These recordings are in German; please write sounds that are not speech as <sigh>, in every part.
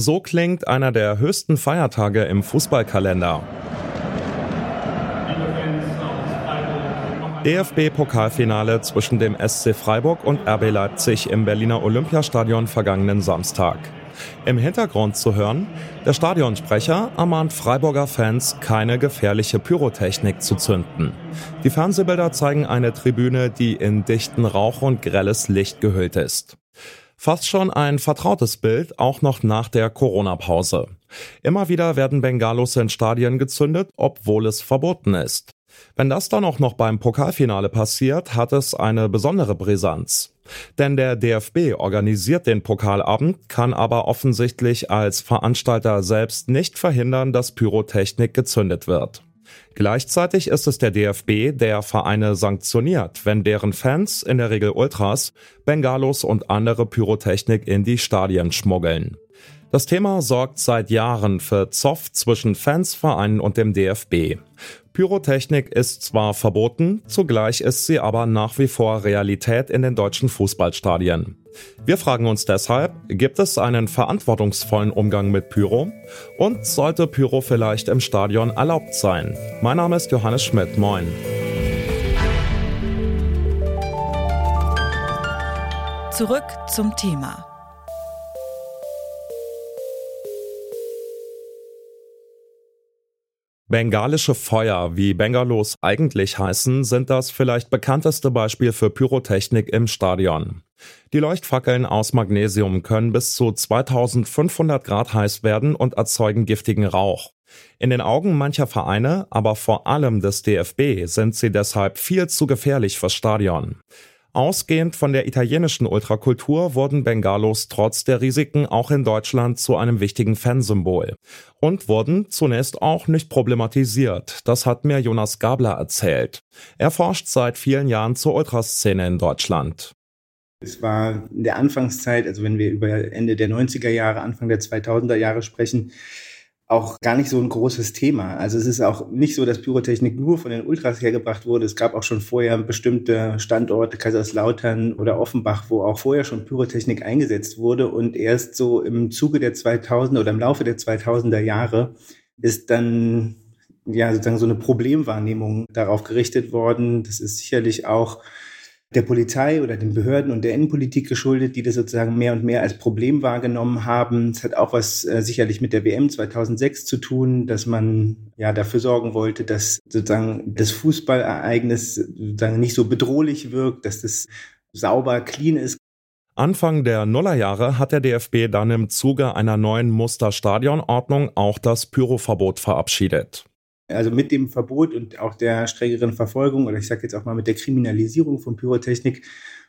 So klingt einer der höchsten Feiertage im Fußballkalender. DFB-Pokalfinale zwischen dem SC Freiburg und RB Leipzig im Berliner Olympiastadion vergangenen Samstag. Im Hintergrund zu hören, der Stadionsprecher ermahnt Freiburger Fans, keine gefährliche Pyrotechnik zu zünden. Die Fernsehbilder zeigen eine Tribüne, die in dichten Rauch und grelles Licht gehüllt ist. Fast schon ein vertrautes Bild, auch noch nach der Corona-Pause. Immer wieder werden Bengalos in Stadien gezündet, obwohl es verboten ist. Wenn das dann auch noch beim Pokalfinale passiert, hat es eine besondere Brisanz. Denn der DFB organisiert den Pokalabend, kann aber offensichtlich als Veranstalter selbst nicht verhindern, dass Pyrotechnik gezündet wird. Gleichzeitig ist es der DFB, der Vereine sanktioniert, wenn deren Fans, in der Regel Ultras, Bengalos und andere Pyrotechnik in die Stadien schmuggeln. Das Thema sorgt seit Jahren für Zoff zwischen Fans, Vereinen und dem DFB. Pyrotechnik ist zwar verboten, zugleich ist sie aber nach wie vor Realität in den deutschen Fußballstadien. Wir fragen uns deshalb, gibt es einen verantwortungsvollen Umgang mit Pyro? Und sollte Pyro vielleicht im Stadion erlaubt sein? Mein Name ist Johannes Schmidt, moin. Zurück zum Thema. Bengalische Feuer, wie Bengalos eigentlich heißen, sind das vielleicht bekannteste Beispiel für Pyrotechnik im Stadion. Die Leuchtfackeln aus Magnesium können bis zu 2500 Grad heiß werden und erzeugen giftigen Rauch. In den Augen mancher Vereine, aber vor allem des DFB, sind sie deshalb viel zu gefährlich fürs Stadion. Ausgehend von der italienischen Ultrakultur wurden Bengalos trotz der Risiken auch in Deutschland zu einem wichtigen Fansymbol und wurden zunächst auch nicht problematisiert. Das hat mir Jonas Gabler erzählt. Er forscht seit vielen Jahren zur Ultraszene in Deutschland. Es war in der Anfangszeit, also wenn wir über Ende der 90er Jahre, Anfang der 2000er Jahre sprechen, auch gar nicht so ein großes Thema. Also es ist auch nicht so, dass Pyrotechnik nur von den Ultras hergebracht wurde. Es gab auch schon vorher bestimmte Standorte, Kaiserslautern oder Offenbach, wo auch vorher schon Pyrotechnik eingesetzt wurde. Und erst so im Zuge der 2000er oder im Laufe der 2000er Jahre ist dann ja sozusagen so eine Problemwahrnehmung darauf gerichtet worden. Das ist sicherlich auch der Polizei oder den Behörden und der Innenpolitik geschuldet, die das sozusagen mehr und mehr als Problem wahrgenommen haben. Es hat auch was äh, sicherlich mit der WM 2006 zu tun, dass man ja dafür sorgen wollte, dass sozusagen das Fußballereignis sozusagen nicht so bedrohlich wirkt, dass das sauber, clean ist. Anfang der Nullerjahre hat der DFB dann im Zuge einer neuen Musterstadionordnung auch das Pyroverbot verabschiedet. Also mit dem Verbot und auch der strengeren Verfolgung oder ich sage jetzt auch mal mit der Kriminalisierung von Pyrotechnik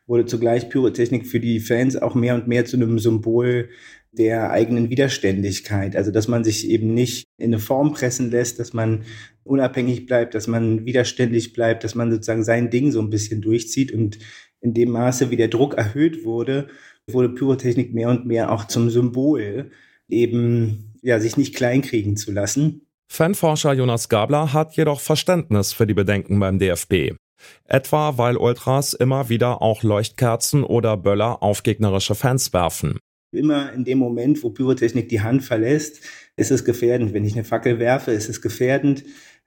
wurde zugleich Pyrotechnik für die Fans auch mehr und mehr zu einem Symbol der eigenen Widerständigkeit. Also dass man sich eben nicht in eine Form pressen lässt, dass man unabhängig bleibt, dass man widerständig bleibt, dass man sozusagen sein Ding so ein bisschen durchzieht. Und in dem Maße, wie der Druck erhöht wurde, wurde Pyrotechnik mehr und mehr auch zum Symbol, eben ja, sich nicht kleinkriegen zu lassen. Fanforscher Jonas Gabler hat jedoch Verständnis für die Bedenken beim DFB. Etwa weil Ultras immer wieder auch Leuchtkerzen oder Böller auf gegnerische Fans werfen. Immer in dem Moment, wo Pyrotechnik die Hand verlässt, ist es gefährdend. Wenn ich eine Fackel werfe, ist es gefährdend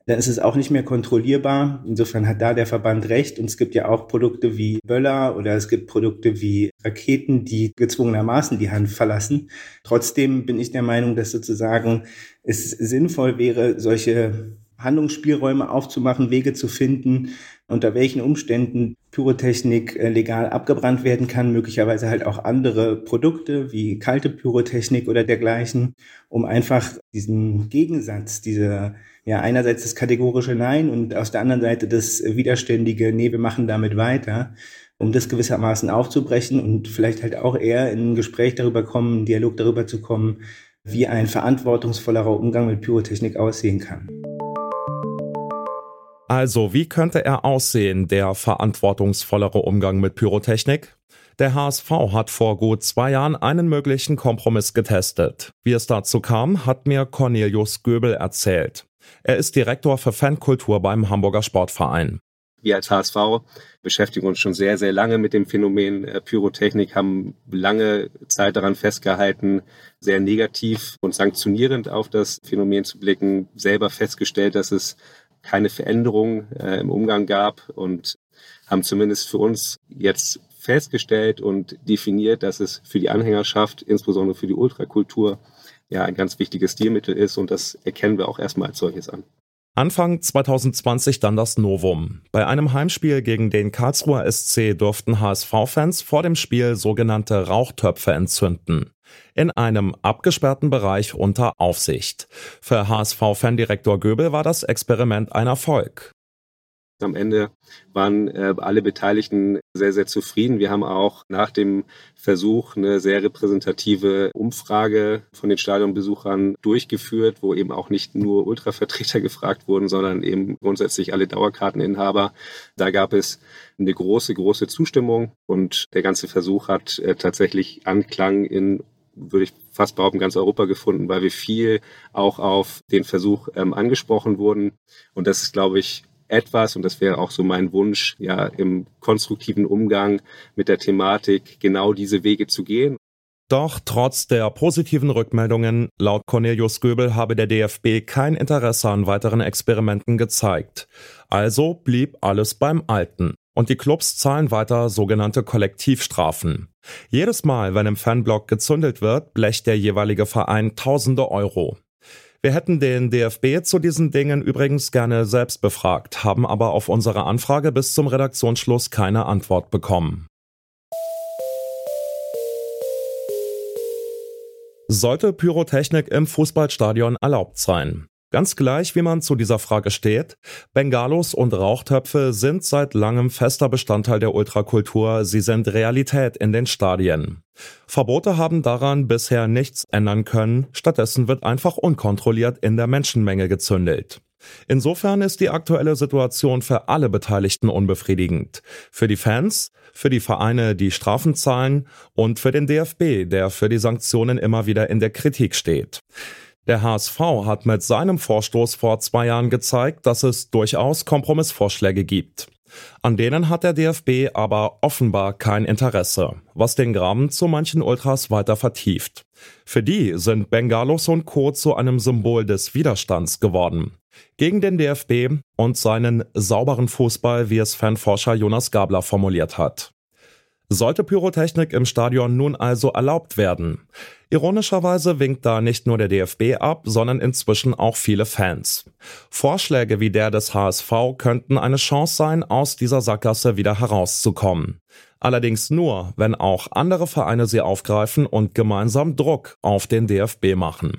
dann ist es auch nicht mehr kontrollierbar. Insofern hat da der Verband recht. Und es gibt ja auch Produkte wie Böller oder es gibt Produkte wie Raketen, die gezwungenermaßen die Hand verlassen. Trotzdem bin ich der Meinung, dass sozusagen es sinnvoll wäre, solche Handlungsspielräume aufzumachen, Wege zu finden, unter welchen Umständen Pyrotechnik äh, legal abgebrannt werden kann, möglicherweise halt auch andere Produkte wie kalte Pyrotechnik oder dergleichen, um einfach diesen Gegensatz, diese ja einerseits das kategorische Nein und aus der anderen Seite das widerständige Nee, wir machen damit weiter, um das gewissermaßen aufzubrechen und vielleicht halt auch eher in ein Gespräch darüber kommen, einen Dialog darüber zu kommen, wie ein verantwortungsvollerer Umgang mit Pyrotechnik aussehen kann. Also, wie könnte er aussehen, der verantwortungsvollere Umgang mit Pyrotechnik? Der HSV hat vor gut zwei Jahren einen möglichen Kompromiss getestet. Wie es dazu kam, hat mir Cornelius Göbel erzählt. Er ist Direktor für Fankultur beim Hamburger Sportverein. Wir als HSV beschäftigen uns schon sehr, sehr lange mit dem Phänomen äh, Pyrotechnik, haben lange Zeit daran festgehalten, sehr negativ und sanktionierend auf das Phänomen zu blicken, selber festgestellt, dass es keine Veränderung äh, im Umgang gab und haben zumindest für uns jetzt festgestellt und definiert, dass es für die Anhängerschaft, insbesondere für die Ultrakultur, ja ein ganz wichtiges Stilmittel ist und das erkennen wir auch erstmal als solches an. Anfang 2020 dann das Novum. Bei einem Heimspiel gegen den Karlsruher SC durften HSV-Fans vor dem Spiel sogenannte Rauchtöpfe entzünden. In einem abgesperrten Bereich unter Aufsicht. Für HSV-Fandirektor Göbel war das Experiment ein Erfolg. Am Ende waren äh, alle Beteiligten sehr, sehr zufrieden. Wir haben auch nach dem Versuch eine sehr repräsentative Umfrage von den Stadionbesuchern durchgeführt, wo eben auch nicht nur Ultravertreter <laughs> gefragt wurden, sondern eben grundsätzlich alle Dauerkarteninhaber. Da gab es eine große, große Zustimmung und der ganze Versuch hat äh, tatsächlich Anklang in würde ich fast behaupten, ganz Europa gefunden, weil wir viel auch auf den Versuch ähm, angesprochen wurden. Und das ist, glaube ich, etwas, und das wäre auch so mein Wunsch, ja, im konstruktiven Umgang mit der Thematik genau diese Wege zu gehen. Doch trotz der positiven Rückmeldungen laut Cornelius Göbel habe der DFB kein Interesse an weiteren Experimenten gezeigt. Also blieb alles beim Alten. Und die Clubs zahlen weiter sogenannte Kollektivstrafen. Jedes Mal, wenn im Fanblock gezündelt wird, blecht der jeweilige Verein tausende Euro. Wir hätten den DFB zu diesen Dingen übrigens gerne selbst befragt, haben aber auf unsere Anfrage bis zum Redaktionsschluss keine Antwort bekommen. Sollte Pyrotechnik im Fußballstadion erlaubt sein? Ganz gleich, wie man zu dieser Frage steht, Bengalos und Rauchtöpfe sind seit langem fester Bestandteil der Ultrakultur, sie sind Realität in den Stadien. Verbote haben daran bisher nichts ändern können, stattdessen wird einfach unkontrolliert in der Menschenmenge gezündelt. Insofern ist die aktuelle Situation für alle Beteiligten unbefriedigend. Für die Fans, für die Vereine, die Strafen zahlen und für den DFB, der für die Sanktionen immer wieder in der Kritik steht. Der HSV hat mit seinem Vorstoß vor zwei Jahren gezeigt, dass es durchaus Kompromissvorschläge gibt. An denen hat der DFB aber offenbar kein Interesse, was den Graben zu manchen Ultras weiter vertieft. Für die sind Bengalos und Co. zu einem Symbol des Widerstands geworden. Gegen den DFB und seinen sauberen Fußball, wie es Fanforscher Jonas Gabler formuliert hat. Sollte Pyrotechnik im Stadion nun also erlaubt werden? Ironischerweise winkt da nicht nur der DFB ab, sondern inzwischen auch viele Fans. Vorschläge wie der des HSV könnten eine Chance sein, aus dieser Sackgasse wieder herauszukommen. Allerdings nur, wenn auch andere Vereine sie aufgreifen und gemeinsam Druck auf den DFB machen.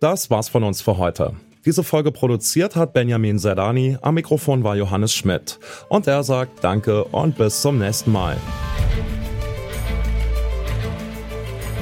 Das war's von uns für heute. Diese Folge produziert hat Benjamin Zerdani, am Mikrofon war Johannes Schmidt. Und er sagt Danke und bis zum nächsten Mal.